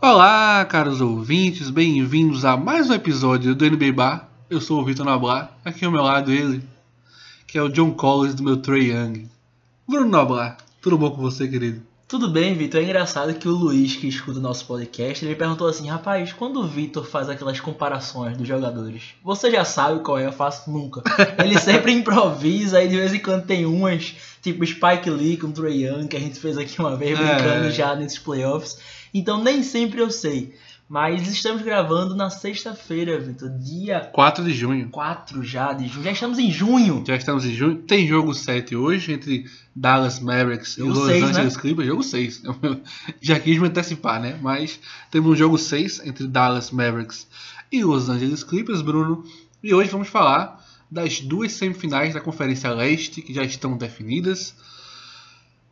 Olá, caros ouvintes, bem-vindos a mais um episódio do NBA Bar. Eu sou o Vitor Noblar, aqui ao meu lado ele, que é o John Collins do meu Trey Young. Bruno Noblar, tudo bom com você, querido? Tudo bem, Vitor. É engraçado que o Luiz, que escuta o nosso podcast, ele perguntou assim: rapaz, quando o Vitor faz aquelas comparações dos jogadores, você já sabe qual é? Eu faço nunca. Ele sempre improvisa e de vez em quando tem umas, tipo Spike Lee com o Trey Young, que a gente fez aqui uma vez brincando É. já nesses playoffs. Então nem sempre eu sei. Mas estamos gravando na sexta-feira, Vitor, dia 4 de junho. 4 já de junho. Já estamos em junho. Já estamos em junho. Tem jogo 7 hoje entre Dallas Mavericks Jogo e Los Angeles né? Clippers. Jogo 6. Já quis me antecipar, né? Mas temos um jogo 6 entre Dallas Mavericks e Los Angeles Clippers, Bruno. E hoje vamos falar das duas semifinais da Conferência Leste que já estão definidas.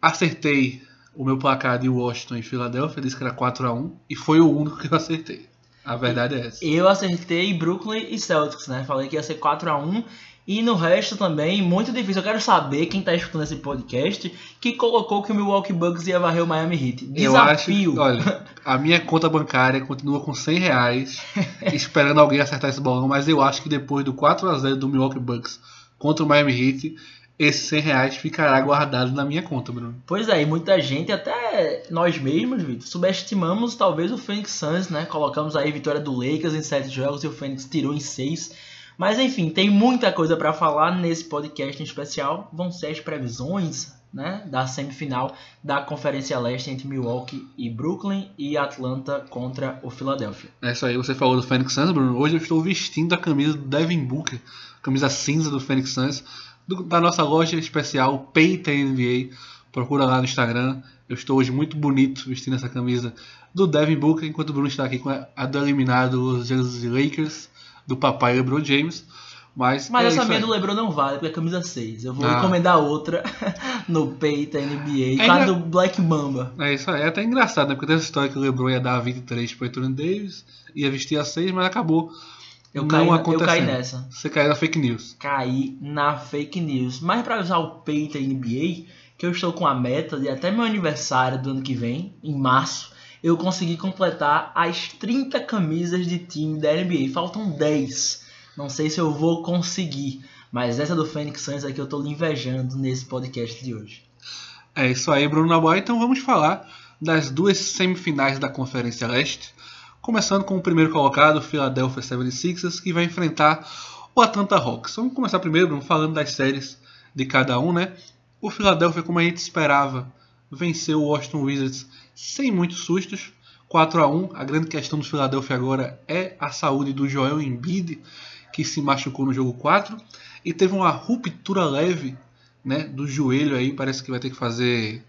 Acertei o meu placar de Washington e Filadélfia, disse que era 4x1 e foi o único que eu acertei. A verdade é essa. Eu acertei Brooklyn e Celtics, né? Falei que ia ser 4 a 1 e no resto também, muito difícil. Eu quero saber quem tá escutando esse podcast que colocou que o Milwaukee Bucks ia varrer o Miami Heat. Eu acho, Desafio. olha, a minha conta bancária continua com 100 reais, esperando alguém acertar esse bolão, mas eu acho que depois do 4 a 0 do Milwaukee Bucks contra o Miami Heat, esses 100 reais ficará guardado na minha conta, Bruno. Pois é, e muita gente, até nós mesmos, Vitor, subestimamos talvez o Phoenix Suns, né? Colocamos aí a vitória do Lakers em 7 jogos e o Phoenix tirou em 6. Mas enfim, tem muita coisa pra falar nesse podcast em especial. Vão ser as previsões, né, da semifinal da Conferência Leste entre Milwaukee e Brooklyn e Atlanta contra o Philadelphia. É isso aí, você falou do Phoenix Suns, Bruno. Hoje eu estou vestindo a camisa do Devin Booker, camisa cinza do Phoenix Suns, do- da nossa loja especial Peita NBA. Procura lá no Instagram. Eu estou hoje muito bonito vestindo essa camisa do Devin Booker, enquanto o Bruno está aqui com a, a do eliminado Los Angeles Lakers, do papai LeBron James. Mas, Mas é essa minha do LeBron não vale, porque é camisa 6. Eu vou Ah. encomendar outra no Peita NBA, É a engra- do Black Mamba. É isso aí, é até engraçado, né? Porque tem essa história que o LeBron ia dar 23 para Anthony Davis, ia vestir a 6, mas acabou Eu não caí, eu caí nessa. Você caiu na fake news. cair na fake news. Mas para usar o Peita NBA, que eu estou com a meta de até meu aniversário do ano que vem, em março, eu consegui completar as 30 camisas de time da NBA. Faltam 10. Não sei se eu vou conseguir. Mas essa do Phoenix Suns é que eu tô lhe invejando nesse podcast de hoje. É isso aí, Bruno Naboy. Então vamos falar das duas semifinais da Conferência Leste. Começando com o primeiro colocado, Philadelphia 76ers, que vai enfrentar o Atlanta Hawks. Vamos começar primeiro, falando das séries de cada um, né? O Philadelphia, como a gente esperava, venceu o Washington Wizards sem muitos sustos. 4 a 1 A grande questão do Philadelphia agora é a saúde do Joel Embiid, que se machucou no jogo 4 e teve uma ruptura leve né, do joelho aí, parece que vai ter que fazer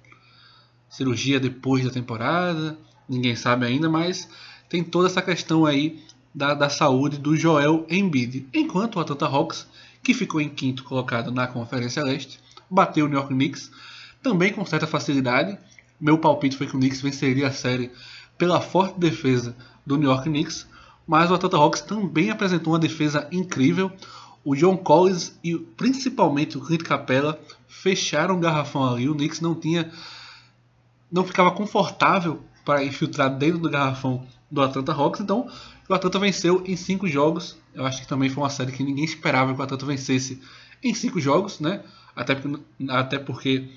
cirurgia depois da temporada, ninguém sabe ainda, mas tem toda essa questão aí da, da saúde do Joel Embiid. Enquanto o Atlanta Hawks, que ficou em quinto colocado na Conferência Leste, bateu o New York Knicks, também com certa facilidade. Meu palpite foi que o Knicks venceria a série pela forte defesa do New York Knicks, mas o Atlanta Hawks também apresentou uma defesa incrível. O John Collins e principalmente o Clint Capella fecharam o garrafão ali. O Knicks não tinha, não ficava confortável para infiltrar dentro do garrafão do Atlanta Hawks. Então o Atlanta venceu em cinco jogos. Eu acho que também foi uma série que ninguém esperava que o Atlanta vencesse em cinco jogos, né? Até porque, até porque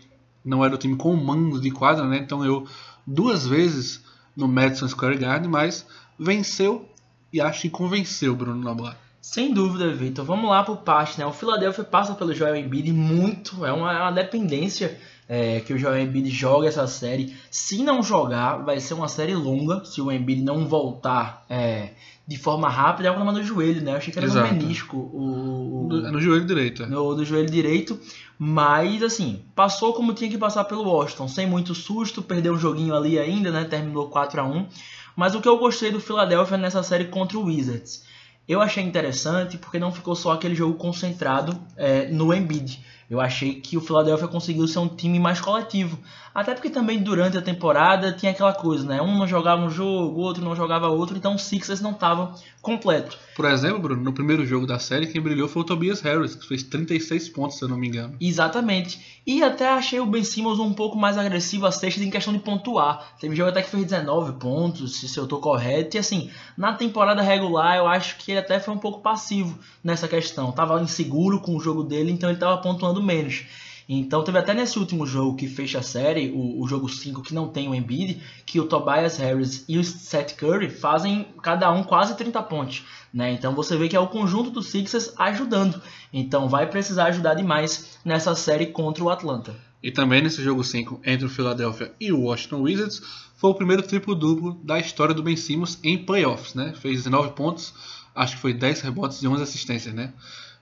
não era o time com mando de quadra, né? Então eu duas vezes no Madison Square Garden, mas venceu e acho que convenceu Bruno Noblar. Sem dúvida, Vitor. Vamos lá por parte, né? O Philadelphia passa pelo Joel Embiid muito, é uma, é uma dependência é, que o Joel Embiid joga essa série. Se não jogar, vai ser uma série longa, se o Embiid não voltar é, de forma rápida. É um problema no joelho, né? Eu achei que era Exato. no menisco o, o- no joelho direito. é. no, do joelho direito. Mas, assim, passou como tinha que passar pelo Washington, sem muito susto, perdeu um joguinho ali ainda, né? Terminou 4 a 1 Mas o que eu gostei do Philadelphia nessa série contra o Wizards? Eu achei interessante porque não ficou só aquele jogo concentrado é, no Embiid. Eu achei que o Philadelphia conseguiu ser um time mais coletivo. Até porque também durante a temporada tinha aquela coisa, né? Um não jogava um jogo, o outro não jogava outro, então o Sixers não estava completo. Por exemplo, Bruno, no primeiro jogo da série, quem brilhou foi o Tobias Harris, que fez 36 pontos, se eu não me engano. Exatamente. E até achei o Ben Simmons um pouco mais agressivo às sextas em questão de pontuar. Teve jogo até que fez 19 pontos, se eu tô correto. E assim, na temporada regular, eu acho que ele até foi um pouco passivo nessa questão. Tava inseguro com o jogo dele, então ele tava pontuando menos. Então teve até nesse último jogo que fecha a série, o, o jogo 5 que não tem o Embiid, que o Tobias Harris e o Seth Curry fazem cada um quase 30 pontos. Né? Então você vê que é o conjunto dos Sixers ajudando. Então vai precisar ajudar demais nessa série contra o Atlanta. E também nesse jogo 5 entre o Philadelphia e o Washington Wizards, foi o primeiro triplo-duplo da história do Ben Simmons em playoffs. Né? Fez 19 pontos, acho que foi 10 rebotes e 11 assistências. Né?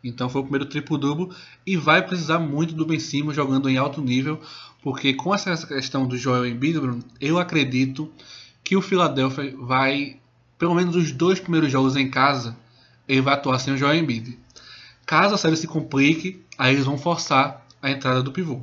Então foi o primeiro triplo-duplo e vai precisar muito do Ben Simmons jogando em alto nível, porque com essa questão do Joel Embiid, eu acredito que o Philadelphia vai, pelo menos os dois primeiros jogos em casa, ele vai atuar sem o Joel Embiid. Caso a série se complique, aí eles vão forçar a entrada do pivô.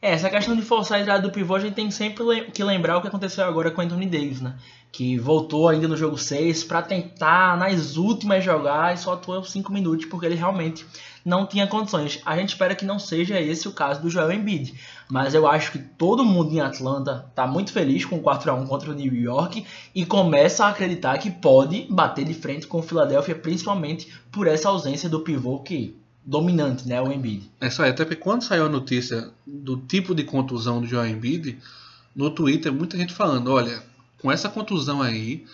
É, essa questão de forçar a entrada do pivô, a gente tem sempre que lembrar o que aconteceu agora com o Anthony Davis, né? Que voltou ainda no jogo 6 para tentar nas últimas jogar e só atuou 5 minutos porque ele realmente não tinha condições. A gente espera que não seja esse o caso do Joel Embiid, mas eu acho que todo mundo em Atlanta tá muito feliz com o 4 a 1 contra o New York e começa a acreditar que pode bater de frente com o Philadelphia, principalmente por essa ausência do pivô que dominante, né, o Embiid. É só, até porque quando saiu a notícia do tipo de contusão do Joel Embiid, no Twitter muita gente falando, olha, com essa contusão aí,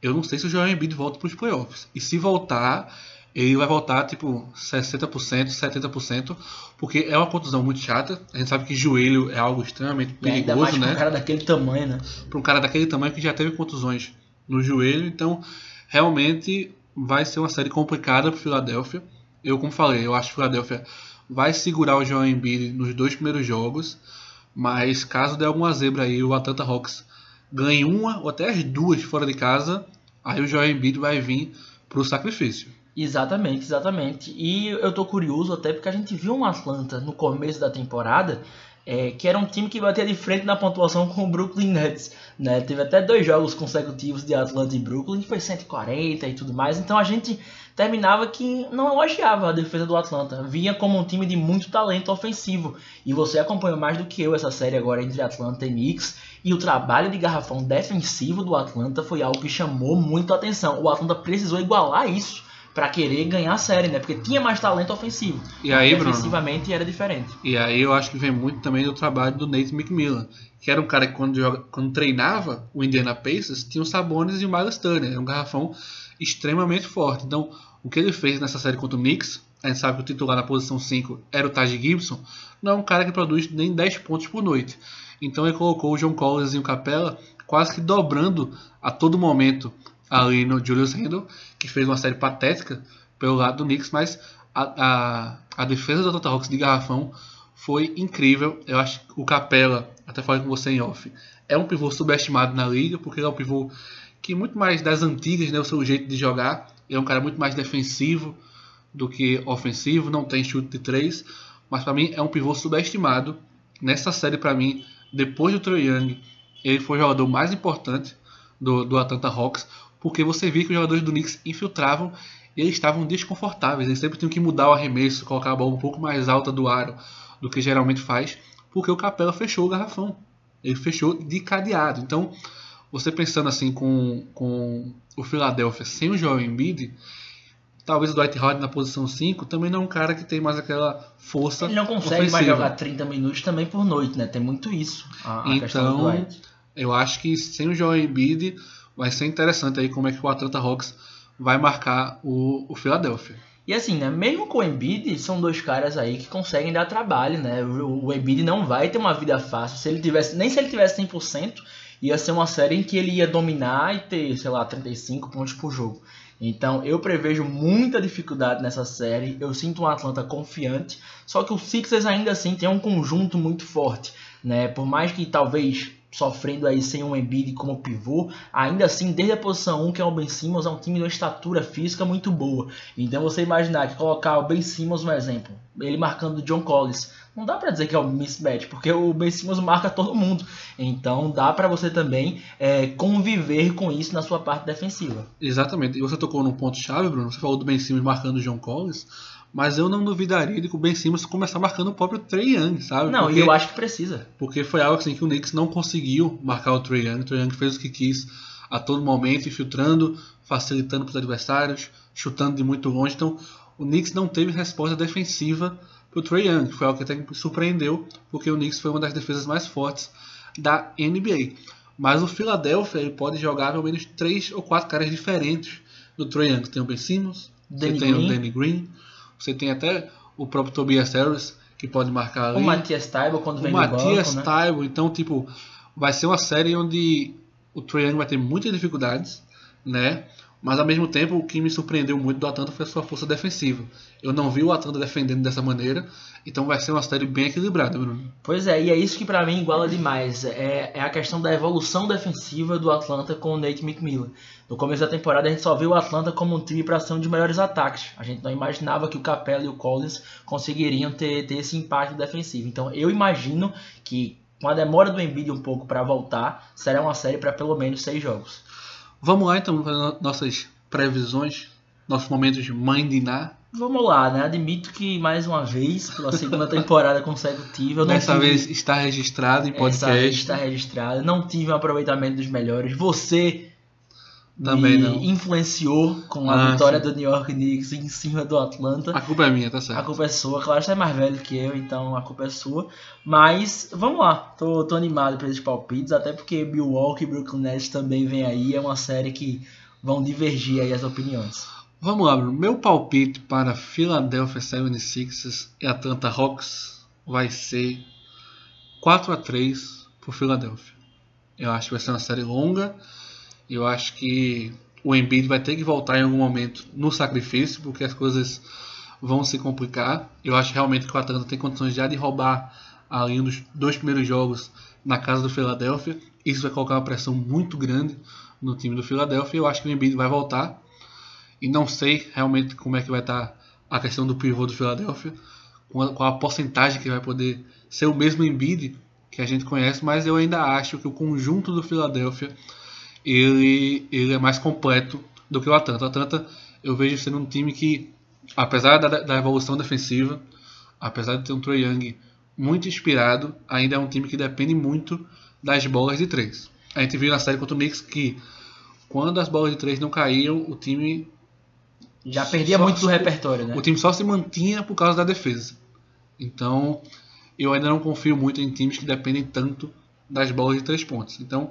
eu não sei se o Joel Embiid volta para os playoffs. E se voltar, ele vai voltar tipo 60%, 70%, porque é uma contusão muito chata. A gente sabe que joelho é algo extremamente perigoso, ainda mais né? Para um cara daquele tamanho, né? Para um cara daquele tamanho que já teve contusões no joelho, então realmente vai ser uma série complicada para o Philadelphia eu, como falei, eu acho que o Philadelphia vai segurar o Joel Embiid nos dois primeiros jogos, mas caso der alguma zebra aí, o Atlanta Hawks ganhe uma ou até as duas fora de casa, aí o Joel Embiid vai vir para o sacrifício. Exatamente, exatamente. E eu tô curioso até porque a gente viu um Atlanta no começo da temporada é, que era um time que batia de frente na pontuação com o Brooklyn Nets. Né? Teve até dois jogos consecutivos de Atlanta e Brooklyn, foi 140 e tudo mais. Então a gente terminava que não elogiava a defesa do Atlanta. Via como um time de muito talento ofensivo. E você acompanhou mais do que eu essa série agora entre Atlanta e Knicks. E o trabalho de garrafão defensivo do Atlanta foi algo que chamou muito a atenção. O Atlanta precisou igualar isso para querer ganhar a série, né? Porque tinha mais talento ofensivo. E aí, Defensivamente Bruno, era diferente. E aí eu acho que vem muito também do trabalho do Nate McMillan, que era um cara que quando, joga, quando treinava o Indiana Pacers, tinha o Sabonis e o Miles Turner, era um garrafão extremamente forte. Então, o que ele fez nessa série contra o Knicks, a gente sabe que o titular na posição 5 era o Taj Gibson, não é um cara que produz nem 10 pontos por noite. Então ele colocou o John Collins e o Capella quase que dobrando a todo momento ali no Julius Randle, que fez uma série patética pelo lado do Knicks, mas a, a, a defesa do Atlanta Hawks de garrafão foi incrível. Eu acho que o Capella, até falei com você em off, é um pivô subestimado na liga, porque ele é um pivô que muito mais das antigas, né, o seu jeito de jogar, é um cara muito mais defensivo do que ofensivo, não tem chute de três, mas para mim é um pivô subestimado. Nessa série, para mim, depois do Troy Young, ele foi o jogador mais importante do, do Atlanta Hawks, porque você via que os jogadores do Knicks infiltravam e eles estavam desconfortáveis. Eles sempre tinham que mudar o arremesso, colocar a bola um pouco mais alta do aro do que geralmente faz, porque o Capela fechou o garrafão. Ele fechou de cadeado. Então, você pensando assim com, com o Philadelphia sem o Joel Embiid, talvez o Dwight Howard na posição 5 também não é um cara que tem mais aquela força Ele não consegue ofensiva. mais jogar 30 minutos também por noite, né? Tem muito isso. A, a então, eu acho que sem o Joel Embiid vai ser interessante aí como é que o Atlanta Hawks vai marcar o, o Philadelphia. E assim, né, mesmo com o Embiid, são dois caras aí que conseguem dar trabalho, né? O, o Embiid não vai ter uma vida fácil. Se ele tivesse, nem se ele tivesse 100%, ia ser uma série em que ele ia dominar e ter, sei lá, 35 pontos por jogo. Então eu prevejo muita dificuldade nessa série. Eu sinto um Atlanta confiante, só que o Sixers ainda assim tem um conjunto muito forte, né? Por mais que talvez sofrendo aí sem um Embiid como pivô, ainda assim, desde a posição 1, que é o Ben Simmons, é um time de uma estatura física muito boa. Então você imaginar que colocar o Ben Simmons no exemplo, ele marcando o John Collins não dá para dizer que é um mismatch, porque o Ben Simmons marca todo mundo. Então dá para você também é, conviver com isso na sua parte defensiva. Exatamente. E você tocou num ponto chave, Bruno. Você falou do Ben Simmons marcando o John Collins, mas eu não duvidaria de que o Ben Simmons começar marcando o próprio Trey Young, sabe? Não, porque, e eu acho que precisa. Porque foi algo assim que o Knicks não conseguiu marcar o Trey Young. O Trey Young fez o que quis a todo momento, infiltrando, facilitando para os adversários, chutando de muito longe. Então o Knicks não teve resposta defensiva para o Trey Young, que foi algo que até me surpreendeu, porque o Knicks foi uma das defesas mais fortes da NBA. Mas o Philadelphia ele pode jogar pelo menos três ou quatro caras diferentes do Trey Young. Tem o Ben Simmons, Danny tem Green. o Danny Green, você tem até o próprio Tobias Harris, que pode marcar ali. O Matias Taibo quando O vem do Matias banco, né? Taibo, então, tipo, vai ser uma série onde o Trae Young vai ter muitas dificuldades, né? Mas ao mesmo tempo, o que me surpreendeu muito do Atlanta foi a sua força defensiva. Eu não vi o Atlanta defendendo dessa maneira, então vai ser uma série bem equilibrada, Bruno. Pois é, e é isso que pra mim iguala demais. É, é a questão da evolução defensiva do Atlanta com o Nate McMillan. No começo da temporada a gente só viu o Atlanta como um time para ser um dos melhores ataques. A gente não imaginava que o Capela e o Collins conseguiriam ter, ter esse impacto defensivo. Então eu imagino que com a demora do Embiid um pouco para voltar, será uma série para pelo menos seis jogos. Vamos lá então para no- nossas previsões, nossos momentos de mandinar. Vamos lá, né? Admito que mais uma vez, pela segunda temporada consecutiva, Dessa tive- vez está registrado em Essa vez podcast. está registrado. Não tive um aproveitamento dos melhores. Você Também me não. influenciou com a Ah, vitória sim. do New York Knicks em cima do Atlanta. A culpa é minha, tá A certo. culpa é sua, claro, você é mais velho que eu, então a culpa é sua. Mas vamos lá, tô, tô animado para esses palpites, até porque Milwaukee e Brooklyn Nets também vem aí, é uma série que vão divergir aí as opiniões. Vamos lá, Bruno. Meu palpite para Philadelphia 76ers e Atlanta Hawks vai ser 4 a 3 por Philadelphia. Eu acho que vai ser uma série longa. Eu acho que o Embiid vai ter que voltar em algum momento no sacrifício, porque as coisas vão se complicar. Eu acho realmente que o Atlanta tem condições já de roubar ali nos dois primeiros jogos na casa do Philadelphia. Isso vai colocar uma pressão muito grande no time do Philadelphia. Eu acho que o Embiid vai voltar. E não sei realmente como é que vai estar a questão do pivô do Philadelphia, qual a porcentagem que vai poder ser o mesmo Embiid que a gente conhece, mas eu ainda acho que o conjunto do Philadelphia ele, ele é mais completo do que o Atlanta. O Atlanta eu vejo sendo um time que, apesar da, da evolução defensiva, apesar de ter um Trae Young muito inspirado, ainda é um time que depende muito das bolas de três. A gente viu na série contra o Knicks que quando as bolas de três não caíam, o time Já perdia muito do repertório, né? o time só se mantinha por causa da defesa. Então, eu ainda não confio muito em times que dependem tanto das bolas de três pontos. Então,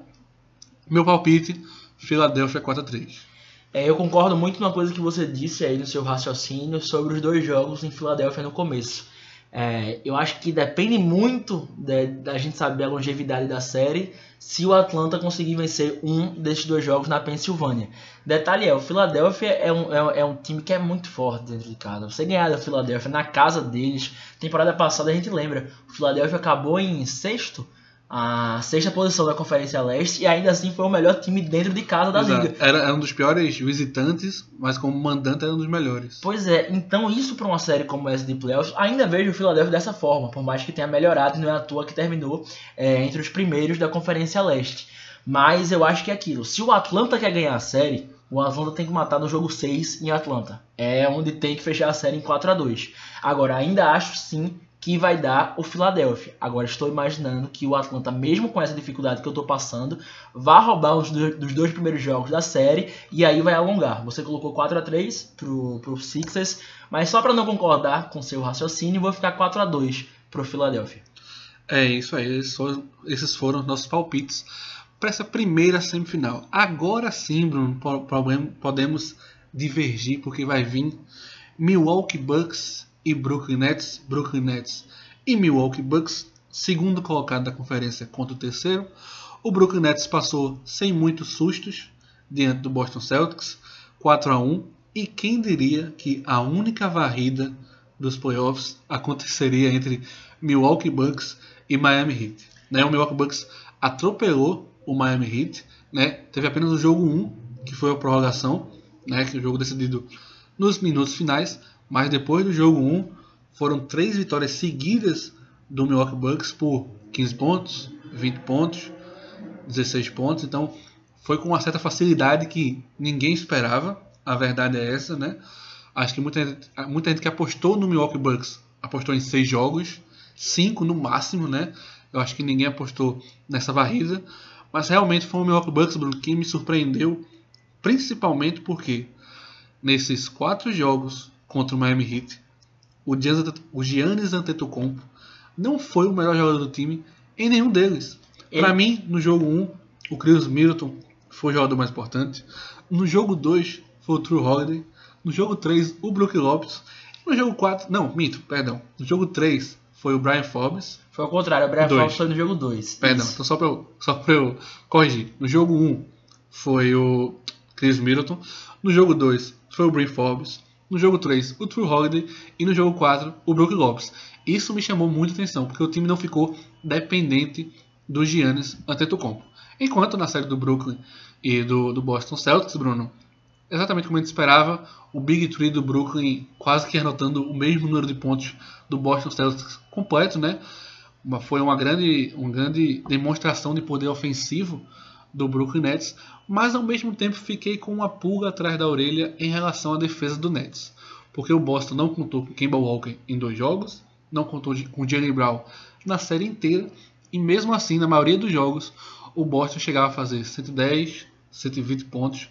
meu palpite, Philadelphia 4 a 3. É, eu concordo muito numa coisa que você disse aí no seu raciocínio sobre os dois jogos em Filadélfia no começo. É, eu acho que depende muito da, da gente saber a longevidade da série se o Atlanta conseguir vencer um desses dois jogos na Pensilvânia. Detalhe é, o Philadelphia é um, é, é um time que é muito forte dentro de casa. Você ganhar da Philadelphia na casa deles, temporada passada a gente lembra, o Philadelphia acabou em sexto, a sexta posição da Conferência Leste e ainda assim foi o melhor time dentro de casa da liga. Exato. Era, era um dos piores visitantes, mas como mandante era um dos melhores. Pois é, então isso para uma série como essa de playoffs, ainda vejo o Philadelphia dessa forma, por mais que tenha melhorado, não é à toa que terminou é, entre os primeiros da Conferência Leste. Mas eu acho que é aquilo, se o Atlanta quer ganhar a série, o Atlanta tem que matar no jogo 6 em Atlanta. É onde tem que fechar a série em 4 a 2 Agora, ainda acho sim que vai dar o Philadelphia. Agora estou imaginando que o Atlanta, mesmo com essa dificuldade que eu estou passando, vá roubar os do- dos dois primeiros jogos da série e aí vai alongar. Você colocou 4 a 3 pro, pro Sixers, mas só para não concordar com seu raciocínio, vou ficar 4 a 2 pro Philadelphia. É isso aí, esses foram, esses foram os nossos palpites para essa primeira semifinal. Agora sim, Bruno, podemos divergir porque vai vir Milwaukee Bucks e Brooklyn Nets, Brooklyn Nets e Milwaukee Bucks, segundo colocado da conferência contra o terceiro. O Brooklyn Nets passou sem muitos sustos diante do Boston Celtics, 4 a 1, e quem diria que a única varrida dos playoffs aconteceria entre Milwaukee Bucks e Miami Heat. Né? O Milwaukee Bucks atropelou o Miami Heat, né? teve apenas o jogo 1, que foi a prorrogação, né? que é o jogo decidido nos minutos finais, mas depois do jogo 1 foram três vitórias seguidas do Milwaukee Bucks por 15 pontos, 20 pontos, 16 pontos. Então foi com uma certa facilidade que ninguém esperava. A verdade é essa, né? Acho que muita gente, muita gente que apostou no Milwaukee Bucks apostou em 6 jogos, 5 no máximo, né? Eu acho que ninguém apostou nessa varrida. Mas realmente foi o Milwaukee Bucks, Bruno, que me surpreendeu. Principalmente porque nesses 4 jogos contra o Miami Heat, o Giannis Antetokounmpo não foi o melhor jogador do time em nenhum deles. Para mim, no jogo 1, o Chris Middleton foi o jogador mais importante. No jogo 2, foi o True Holiday. No jogo 3, o Brook Lopes. No jogo 4, não, minto, perdão. No jogo 3 foi o Brian Forbes. Foi ao contrário, o Brian dois. Forbes foi no jogo 2. Perdão, então só pra, eu, só pra eu corrigir. No jogo 1 foi o Chris Middleton. No jogo 2 Brian Forbes. No jogo 3, o True Holiday. E no jogo 4, o Brook Lopes. Isso me chamou muita atenção, porque o time não ficou dependente do Giannis Antetokounmpo. Enquanto na série do Brooklyn e do, do Boston Celtics, Bruno, exatamente como a gente esperava, o Big Three do Brooklyn quase que anotando o mesmo número de pontos do Boston Celtics completo, né? Uma, foi uma grande, uma grande demonstração de poder ofensivo do Brooklyn Nets, mas ao mesmo tempo fiquei com uma pulga atrás da orelha em relação à defesa do Nets, porque o Boston não contou com Kemba Walker em dois jogos, não contou com Jalen Brown na série inteira, e mesmo assim, na maioria dos jogos, o Boston chegava a fazer 110, 120 pontos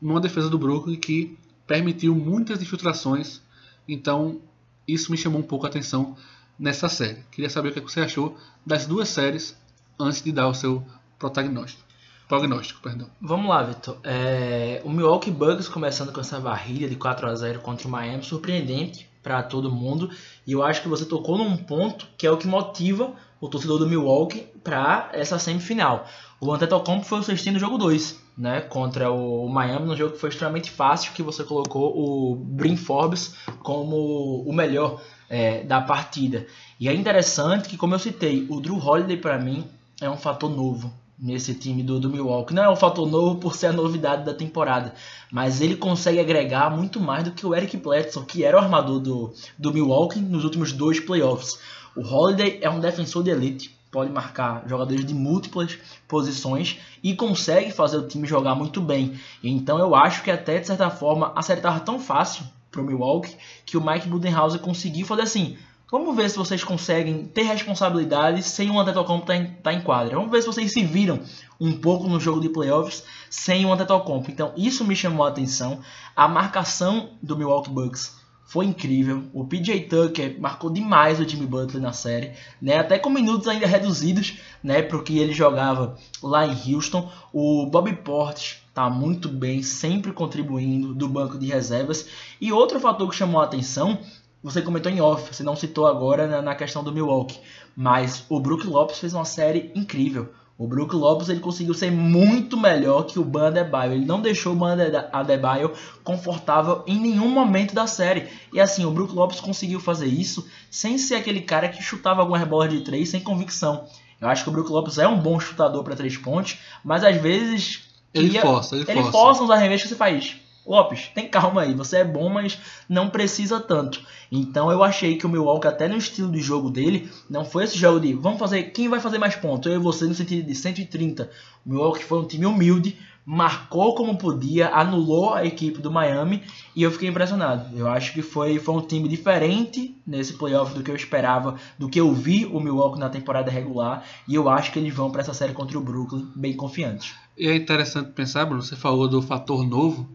numa defesa do Brooklyn que permitiu muitas infiltrações. Então, isso me chamou um pouco a atenção nessa série. Queria saber o que você achou das duas séries antes de dar o seu protagonista. Prognóstico, perdão. Vamos lá, Vitor. É, o Milwaukee Bucks começando com essa varrida de 4 a 0 contra o Miami, surpreendente para todo mundo. E eu acho que você tocou num ponto que é o que motiva o torcedor do Milwaukee para essa semifinal. O Antetokounmpo foi o sextinho no jogo 2, né, contra o Miami, num jogo que foi extremamente fácil, que você colocou o Brin Forbes como o melhor é, da partida. E é interessante que, como eu citei, o Drew Holiday para mim é um fator novo nesse time do, do Milwaukee. Não é um fator novo por ser a novidade da temporada, mas ele consegue agregar muito mais do que o Eric Bledsoe, que era o armador do, do Milwaukee nos últimos dois playoffs. O Holiday é um defensor de elite, pode marcar jogadores de múltiplas posições e consegue fazer o time jogar muito bem. Então eu acho que até de certa forma acertar tão fácil para o Milwaukee que o Mike Budenholzer conseguiu fazer assim. Vamos ver se vocês conseguem ter responsabilidade sem o Antetokounmpo estar tá, tá em quadra. Vamos ver se vocês se viram um pouco no jogo de playoffs sem o Antetokounmpo. Então isso me chamou a atenção. A marcação do Milwaukee Bucks foi incrível. O PJ Tucker marcou demais o Jimmy Butler na série, né? Até com minutos ainda reduzidos, né, para o que ele jogava lá em Houston. O Bobby Portis tá muito bem, sempre contribuindo do banco de reservas. E outro fator que chamou a atenção, você comentou em off, você não citou agora na, na questão do Milwaukee, mas o Brook Lopes fez uma série incrível. O Brook Lopes ele conseguiu ser muito melhor que o Ban Adebayo. Ele não deixou o Ban Adebayo confortável em nenhum momento da série. E assim, o Brook Lopes conseguiu fazer isso sem ser aquele cara que chutava alguma rebola de três sem convicção. Eu acho que o Brook Lopes é um bom chutador para três pontos, mas às vezes ele força, ele, ele força. força uns arremessos que você faz. Lopes, tem calma aí, você é bom, mas não precisa tanto. Então eu achei que o Milwaukee, até no estilo de jogo dele, não foi esse jogo de vamos fazer quem vai fazer mais pontos, eu e você no sentido de 130. O Milwaukee foi um time humilde, marcou como podia, anulou a equipe do Miami e eu fiquei impressionado. Eu acho que foi, foi um time diferente nesse playoff do que eu esperava, do que eu vi o Milwaukee na temporada regular e eu acho que eles vão para essa série contra o Brooklyn bem confiantes. E é interessante pensar, Bruno, você falou do fator novo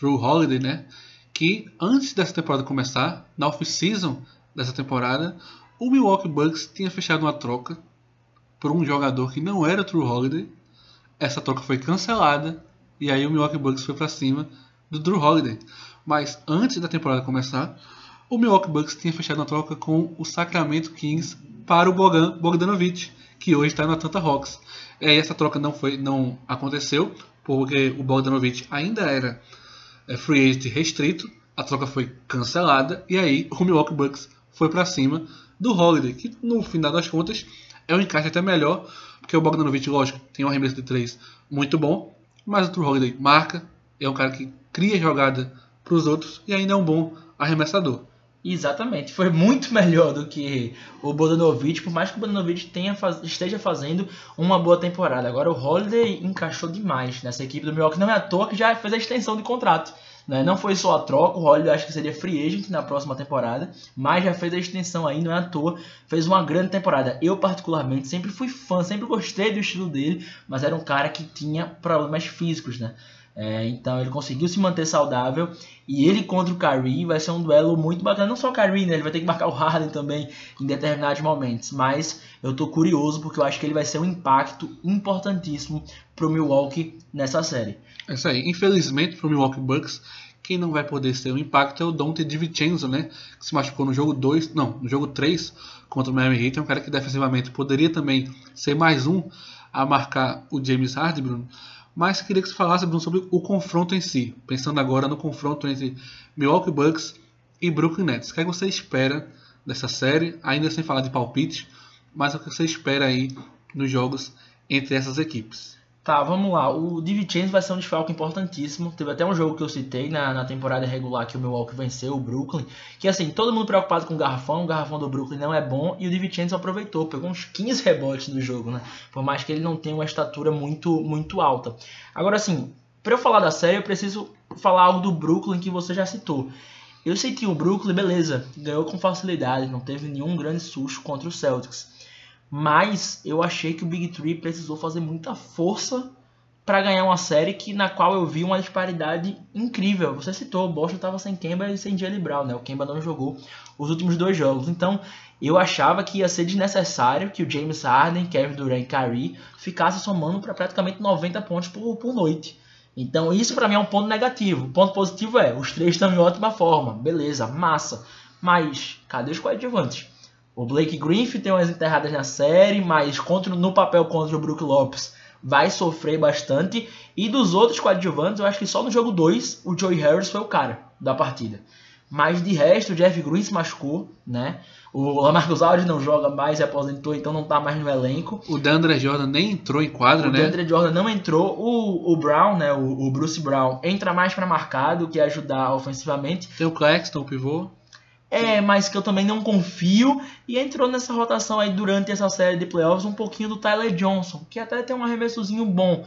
Drew Holiday, né? Que antes dessa temporada começar, na off-season dessa temporada, o Milwaukee Bucks tinha fechado uma troca por um jogador que não era Drew Holiday. Essa troca foi cancelada e aí o Milwaukee Bucks foi para cima do Drew Holiday. Mas antes da temporada começar, o Milwaukee Bucks tinha fechado uma troca com o Sacramento Kings para o Bogan Bogdanovic, que hoje está no Atlanta Hawks. E aí essa troca não foi, não aconteceu porque o Bogdanovic ainda era free agent restrito, a troca foi cancelada e aí o Milwaukee Bucks foi para cima do Holiday, que no final das contas é um encaixe até melhor, porque o Bogdanovic, lógico, tem um arremesso de 3 muito bom, mas o Holiday marca, é um cara que cria jogada para os outros e ainda é um bom arremessador. Exatamente, foi muito melhor do que o Bodanovic, por mais que o Bodanovic tenha, esteja fazendo uma boa temporada. Agora o Holiday encaixou demais nessa equipe do Milwaukee, não é à toa que já fez a extensão de contrato. Né? Não foi só a troca, o Holiday acho que seria free agent na próxima temporada, mas já fez a extensão aí, não é à toa, fez uma grande temporada. Eu particularmente sempre fui fã, sempre gostei do estilo dele, mas era um cara que tinha problemas físicos, né? É, então ele conseguiu se manter saudável e ele contra o Kyrie vai ser um duelo muito bacana. Não só o Kyrie, né? Ele vai ter que marcar o Harden também em determinados momentos. Mas eu tô curioso porque eu acho que ele vai ser um impacto importantíssimo pro Milwaukee nessa série. É isso aí. Infelizmente pro Milwaukee Bucks, quem não vai poder ser um impacto é o Dante DiVincenzo, né? Que se machucou no jogo 2, não, no jogo 3 contra o Miami Heat. É um cara que defensivamente poderia também ser mais um a marcar o James Harden, Bruno mas queria que você falasse Bruno, sobre o confronto em si, pensando agora no confronto entre Milwaukee Bucks e Brooklyn Nets. O que, é que você espera dessa série, ainda sem falar de palpite, mas o que você espera aí nos jogos entre essas equipes? Tá, vamos lá. O DiVincenzo vai ser um desfalque importantíssimo. Teve até um jogo que eu citei na, na temporada regular que o Milwaukee venceu, o Brooklyn. Que assim, todo mundo preocupado com o garrafão. O garrafão do Brooklyn não é bom. E o DiVincenzo aproveitou, pegou uns 15 rebotes no jogo, né? Por mais que ele não tenha uma estatura muito, muito alta. Agora assim, para eu falar da série, eu preciso falar algo do Brooklyn que você já citou. Eu senti o Brooklyn, beleza, ganhou com facilidade, não teve nenhum grande susto contra o Celtics. Mas eu achei que o Big Three precisou fazer muita força para ganhar uma série que na qual eu vi uma disparidade incrível. Você citou, o Boston estava sem Kemba e sem Jelly Brown, né? O Kemba não jogou os últimos dois jogos. Então, eu achava que ia ser desnecessário que o James Harden, Kevin Durant e Kyrie ficassem somando para praticamente 90 pontos por, por noite. Então, isso para mim é um ponto negativo. O ponto positivo é, os três estão em ótima forma. Beleza, massa. Mas, cadê os coadjuvantes? O Blake Griffin tem umas enterradas na série, mas contra, no papel contra o Brook Lopes vai sofrer bastante. E dos outros coadjuvantes, eu acho que só no jogo 2 o Joey Harris foi o cara da partida. Mas de resto, o Jeff Green se machucou, né? O Lamarcus Aldridge não joga mais, se aposentou, então não tá mais no elenco. O Dandre Jordan nem entrou em quadra, o né? O Dandre Jordan não entrou. O, o Brown, né? O, o Bruce Brown entra mais para marcar do que ajudar ofensivamente. Tem o Claxton, o pivô. É, mas que eu também não confio. E entrou nessa rotação aí durante essa série de playoffs um pouquinho do Tyler Johnson, que até tem um arremessozinho bom.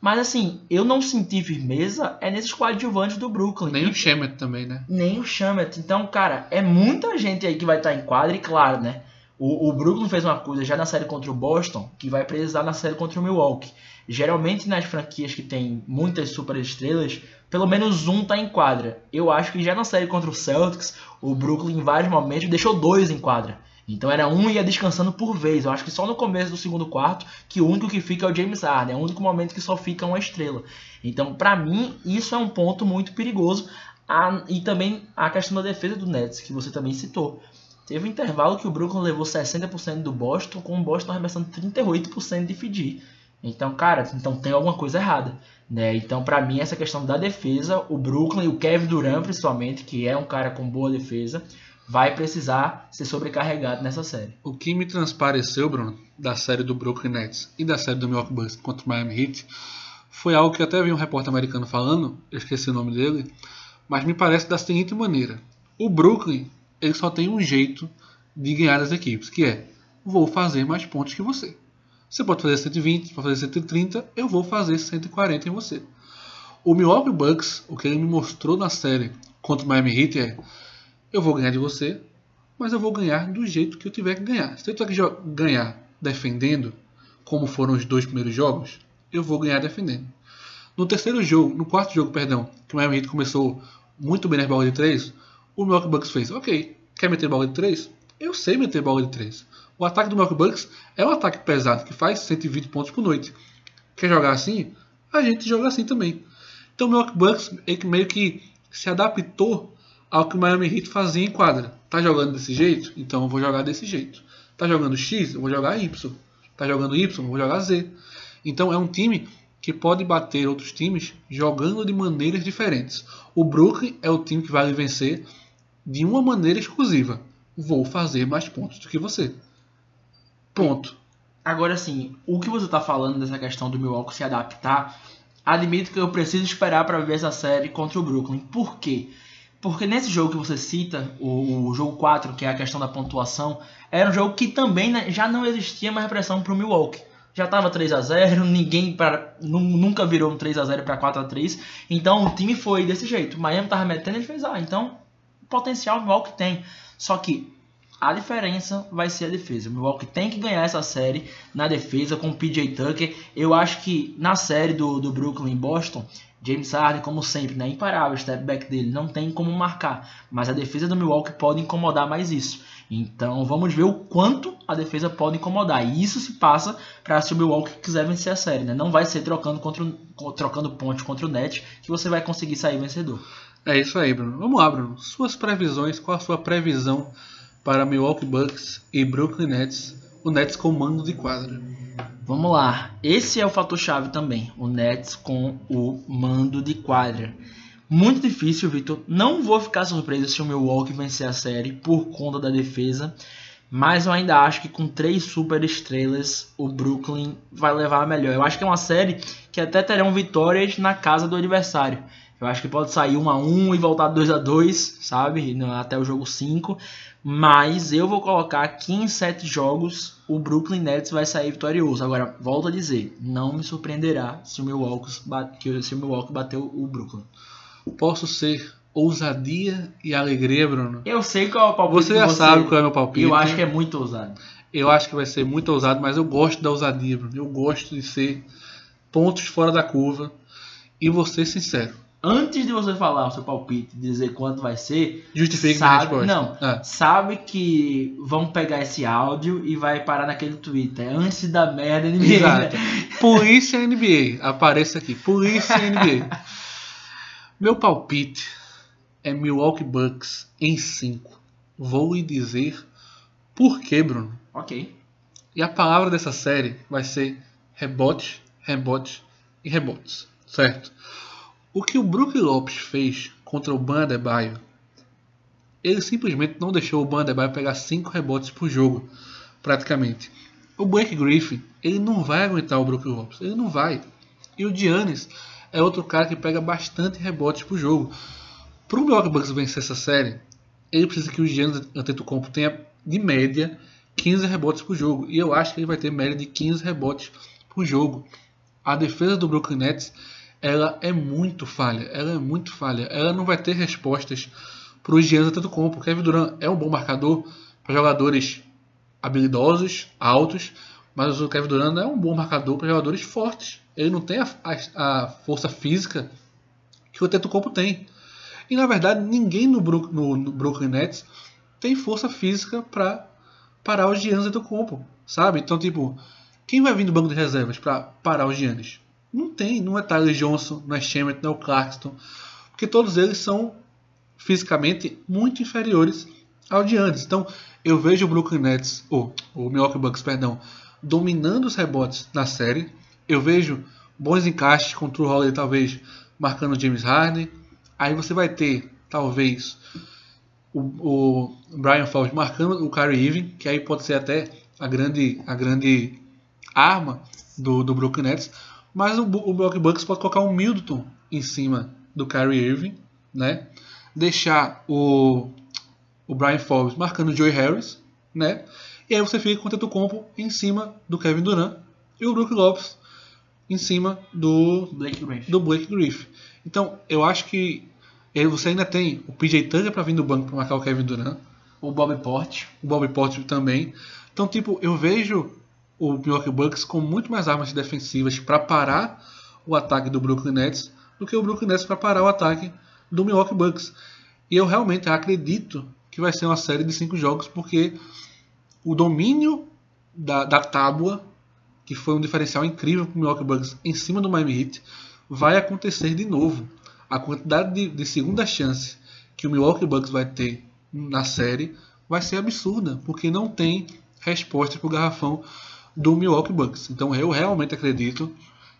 Mas assim, eu não senti firmeza é nesses coadjuvantes do Brooklyn. Nem e, o Shemet também, né? Nem o Shemet. Então, cara, é muita gente aí que vai estar em quadra e claro, né? O, o Brooklyn fez uma coisa já na série contra o Boston que vai precisar na série contra o Milwaukee. Geralmente nas franquias que tem muitas superestrelas, pelo menos um tá em quadra. Eu acho que já na série contra o Celtics, o Brooklyn em vários momentos deixou dois em quadra. Então era um ia descansando por vez. Eu acho que só no começo do segundo quarto que o único que fica é o James Harden, é o único momento que só fica uma estrela. Então, para mim, isso é um ponto muito perigoso. Ah, e também a questão da defesa do Nets, que você também citou. Teve um intervalo que o Brooklyn levou 60% do Boston, com o Boston arremessando 38% de fedir. Então, cara, então tem alguma coisa errada. Né? Então, para mim, essa questão da defesa, o Brooklyn, o Kevin Durant, principalmente, que é um cara com boa defesa, vai precisar ser sobrecarregado nessa série. O que me transpareceu, Bruno, da série do Brooklyn Nets e da série do Milwaukee Bucks contra o Miami Heat, foi algo que até vi um repórter americano falando, eu esqueci o nome dele, mas me parece da seguinte maneira: o Brooklyn ele só tem um jeito de ganhar das equipes, que é vou fazer mais pontos que você. Você pode fazer 120, pode fazer 130, eu vou fazer 140 em você. O Milwaukee Bucks, o que ele me mostrou na série contra o Miami Heat é eu vou ganhar de você, mas eu vou ganhar do jeito que eu tiver que ganhar. Se eu tiver que ganhar defendendo, como foram os dois primeiros jogos, eu vou ganhar defendendo. No terceiro jogo, no quarto jogo, perdão, que o Miami Heat começou muito bem nas bolas de três, o Milwaukee Bucks fez, ok, quer meter bola de três? Eu sei meter bola de três. O ataque do Milwaukee Bucks é um ataque pesado, que faz 120 pontos por noite. Quer jogar assim? A gente joga assim também. Então o Milwaukee Bucks meio que se adaptou ao que o Miami Heat fazia em quadra. Tá jogando desse jeito? Então eu vou jogar desse jeito. Tá jogando X? Eu vou jogar Y. Tá jogando Y? Eu vou jogar Z. Então é um time que pode bater outros times jogando de maneiras diferentes. O Brooklyn é o time que vai vencer de uma maneira exclusiva. Vou fazer mais pontos do que você. Ponto. Agora sim, o que você está falando dessa questão do Milwaukee se adaptar, admito que eu preciso esperar para ver essa série contra o Brooklyn. Por quê? Porque nesse jogo que você cita, o, o jogo 4, que é a questão da pontuação, era um jogo que também né, já não existia mais pressão pro Milwaukee. Já tava 3 a 0 ninguém para nunca virou um 3 a 0 para 4 a 3 Então o time foi desse jeito. Miami tava metendo, ele fez, ah, então potencial o Milwaukee tem. Só que a diferença vai ser a defesa. O Milwaukee tem que ganhar essa série na defesa com o PJ Tucker. Eu acho que na série do, do Brooklyn Boston, James Harden, como sempre, né, imparável, o step back dele não tem como marcar. Mas a defesa do Milwaukee pode incomodar mais isso. Então vamos ver o quanto a defesa pode incomodar. E isso se passa para se o Milwaukee quiser vencer a série. Né? Não vai ser trocando, contra, trocando pontos contra o Net que você vai conseguir sair vencedor. É isso aí, Bruno. Vamos lá, Bruno. Suas previsões, qual a sua previsão para Milwaukee Bucks e Brooklyn Nets, o Nets com mando de quadra. Vamos lá, esse é o fator chave também, o Nets com o mando de quadra. Muito difícil, Vitor. Não vou ficar surpreso se o Milwaukee vencer a série por conta da defesa, mas eu ainda acho que com três super estrelas o Brooklyn vai levar a melhor. Eu acho que é uma série que até terão vitórias na casa do adversário. Eu acho que pode sair 1 a 1 e voltar 2 a 2, sabe? Até o jogo 5. Mas eu vou colocar que em 7 jogos o Brooklyn Nets vai sair vitorioso. Agora, volto a dizer, não me surpreenderá se o Milwaukee, bate, se o Milwaukee bateu o Brooklyn. Posso ser ousadia e alegria, Bruno? Eu sei qual é o palpite. Você já você... sabe qual é o meu palpite. Eu acho que é muito ousado. Eu acho que vai ser muito ousado, mas eu gosto da ousadia, Bruno. Eu gosto de ser pontos fora da curva. E vou ser sincero antes de você falar o seu palpite, dizer quanto vai ser, justifique sabe, resposta. Não, ah. sabe que vão pegar esse áudio e vai parar naquele Twitter antes da merda NBA. Exato. Polícia NBA, apareça aqui. Polícia NBA. Meu palpite é Milwaukee Bucks em 5. Vou lhe dizer por quê, Bruno. Ok. E a palavra dessa série vai ser rebote, rebote e rebotes, certo? O que o Brook Lopes fez contra o Ban Adebayo, ele simplesmente não deixou o Ban Adebayo pegar 5 rebotes por jogo, praticamente. O Blake Griffin, ele não vai aguentar o Brook Lopes, ele não vai. E o Giannis é outro cara que pega bastante rebotes por jogo. Para o Milwaukee Bucks vencer essa série, ele precisa que o Giannis Antetokounmpo tenha de média 15 rebotes por jogo. E eu acho que ele vai ter média de 15 rebotes por jogo. A defesa do Brooklyn Nets ela é muito falha. Ela é muito falha. Ela não vai ter respostas para os Giannis como. O Kevin Durant é um bom marcador para jogadores habilidosos, altos, mas o Kevin Durant é um bom marcador para jogadores fortes. Ele não tem a, a, a força física que o Tetocompo tem. E na verdade, ninguém no, no, no Brooklyn Nets tem força física para parar os Giannis Antetokounmpo, sabe? Então, tipo, quem vai vir do banco de reservas para parar os Giannis? Não tem, não é Tyler Johnson, não é Shemet, não é o Clarkson, porque todos eles são fisicamente muito inferiores ao de antes. Então, eu vejo o Brooklyn Nets, ou o Milwaukee Bucks, perdão, dominando os rebotes na série. Eu vejo bons encaixes com o True Holiday, talvez marcando o James Harden. Aí você vai ter, talvez, o, o Brian Fowles marcando o Kyrie Irving, que aí pode ser até a grande, a grande arma do, do Brooklyn Nets. Mas o, o Milwaukee Bucks pode colocar um Middleton em cima do Kyrie Irving, né? Deixar o, o Brian Forbes marcando o Joey Harris, né? E aí você fica com o Tetocompo em cima do Kevin Durant e o Brook Lopes em cima do Blake Griffin. Do Blake. Então, eu acho que você ainda tem o PJ Tucker para vir do banco para marcar o Kevin Durant. O Bob Porte. O Bob Porte também. Então, tipo, eu vejo o Milwaukee Bucks com muito mais armas defensivas para parar o ataque do Brooklyn Nets do que o Brooklyn Nets para parar o ataque do Milwaukee Bucks. E eu realmente acredito que vai ser uma série de cinco jogos porque o domínio da, da tábua, que foi um diferencial incrível para o Milwaukee Bucks em cima do Miami Heat, vai acontecer de novo. A quantidade de, de segunda chance que o Milwaukee Bucks vai ter na série vai ser absurda, porque não tem resposta para o garrafão do Milwaukee Bucks. Então eu realmente acredito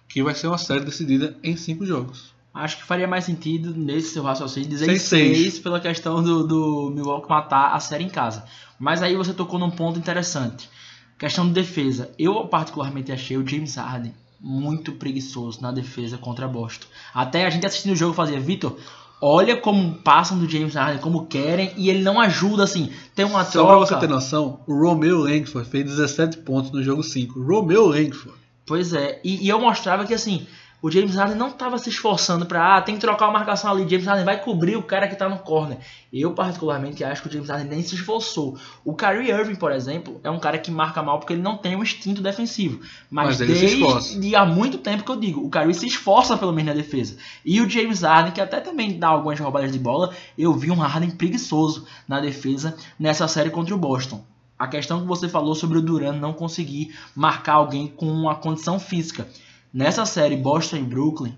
que vai ser uma série decidida em cinco jogos. Acho que faria mais sentido nesse seu raciocínio dizer seis, seis pela questão do, do Milwaukee matar a série em casa. Mas aí você tocou num ponto interessante. Questão de defesa. Eu particularmente achei o James Harden muito preguiçoso na defesa contra Boston. Até a gente assistindo o jogo fazia, Vitor, olha como passam do James Harden, como querem, e ele não ajuda, assim. Tem uma Só troca. pra você ter noção, o Romeo Langford fez 17 pontos no jogo 5. Romeo Langford. Pois é, e, e eu mostrava que assim, o James Harden não estava se esforçando para ah, tem que trocar a marcação ali, James Harden vai cobrir o cara que tá no corner. Eu particularmente acho que o James Harden nem se esforçou. O Kyrie Irving, por exemplo, é um cara que marca mal porque ele não tem um instinto defensivo. Mas, Mas ele se esforça. desde há muito tempo que eu digo, o Kyrie se esforça pelo menos na defesa. E o James Harden, que até também dá algumas roubadas de bola, eu vi um Harden preguiçoso na defesa nessa série contra o Boston. A questão que você falou sobre o Duran não conseguir marcar alguém com uma condição física. Nessa série Boston e Brooklyn,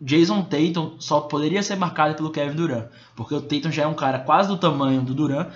Jason Tatum só poderia ser marcado pelo Kevin Durant, porque o Tatum já é um cara quase do tamanho do Durant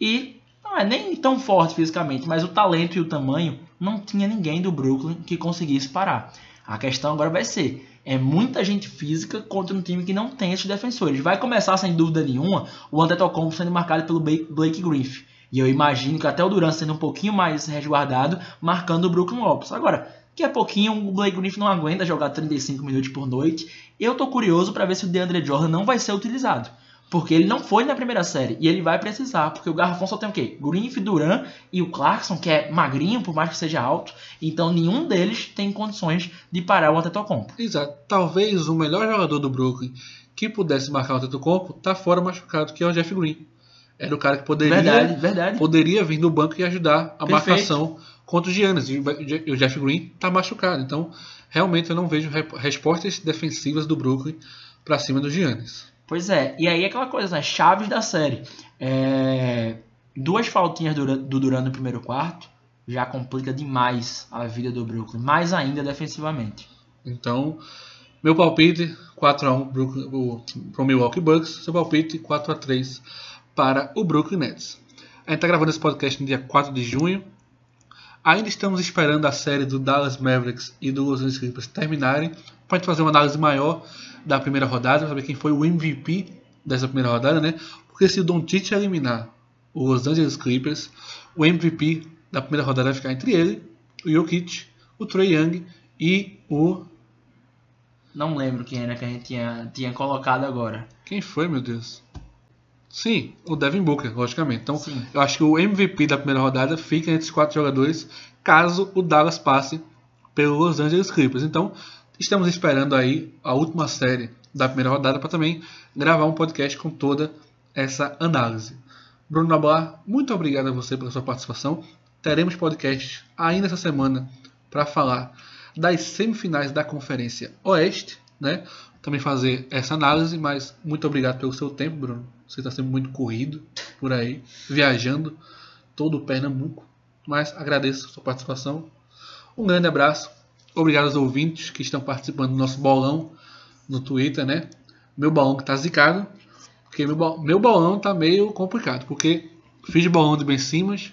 e não é nem tão forte fisicamente, mas o talento e o tamanho não tinha ninguém do Brooklyn que conseguisse parar. A questão agora vai ser é muita gente física contra um time que não tem esses defensores. Vai começar sem dúvida nenhuma o Antetokounmpo sendo marcado pelo Blake Griffin. E eu imagino que até o Durant sendo um pouquinho mais resguardado, marcando o Brooklyn Lopes. Agora, que a pouquinho o Blake Griffin não aguenta jogar 35 minutos por noite. Eu tô curioso para ver se o DeAndre Jordan não vai ser utilizado. Porque ele não foi na primeira série e ele vai precisar, porque o Garrafão só tem o quê? Griffin, Duran e o Clarkson, que é magrinho, por mais que seja alto. Então nenhum deles tem condições de parar o Antetokounmpo. Exato. Talvez o melhor jogador do Brooklyn que pudesse marcar o Antetokounmpo tá fora machucado, que é o Jeff Green. Era o cara que poderia, Verdade, verdade. poderia vir do banco e ajudar a Perfeito. marcação contra o Giannis. E o Jeff Green tá machucado. Então, realmente eu não vejo re- respostas defensivas do Brooklyn para cima do Giannis. Pois é, e aí aquela coisa, né? Chaves da série. É, Duas faltinhas do Duran- no primeiro quarto já complica demais a vida do Brooklyn, mais ainda defensivamente. Então, meu palpite 4x1 Brooklyn- o- Milwaukee Bucks, seu palpite 4x3 para o Brooklyn Nets. A gente está gravando esse podcast no dia 4 de junho. Ainda estamos esperando a série do Dallas Mavericks e do Los Angeles Clippers terminarem para fazer uma análise maior da primeira rodada, saber quem foi o MVP dessa primeira rodada, né? Porque se o Doncic eliminar o Los Angeles Clippers, o MVP da primeira rodada vai ficar entre ele, o Jokic, o Trey Young e o Não lembro quem era que a gente tinha, tinha colocado agora. Quem foi, meu Deus? Sim, o Devin Booker, logicamente. Então, Sim. eu acho que o MVP da primeira rodada fica entre os quatro jogadores, caso o Dallas passe pelo Los Angeles Clippers. Então, estamos esperando aí a última série da primeira rodada para também gravar um podcast com toda essa análise. Bruno Nablar, muito obrigado a você pela sua participação. Teremos podcast ainda essa semana para falar das semifinais da Conferência Oeste, né? Também fazer essa análise, mas muito obrigado pelo seu tempo, Bruno. Você está sendo muito corrido por aí, viajando todo o Pernambuco, mas agradeço a sua participação. Um grande abraço. Obrigado aos ouvintes que estão participando do nosso bolão no Twitter, né? Meu bolão que tá zicado, porque meu, bol- meu bolão tá meio complicado, porque fiz bolão de Ben Simmons,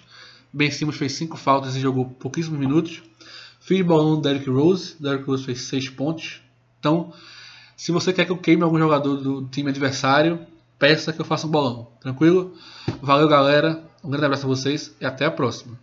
Ben Simmons fez 5 faltas e jogou pouquíssimos minutos. Fiz bolão do Derrick Rose, Derrick Rose fez 6 pontos. Então, se você quer que eu queime algum jogador do time adversário, peça que eu faça um bolão. Tranquilo? Valeu, galera. Um grande abraço a vocês e até a próxima.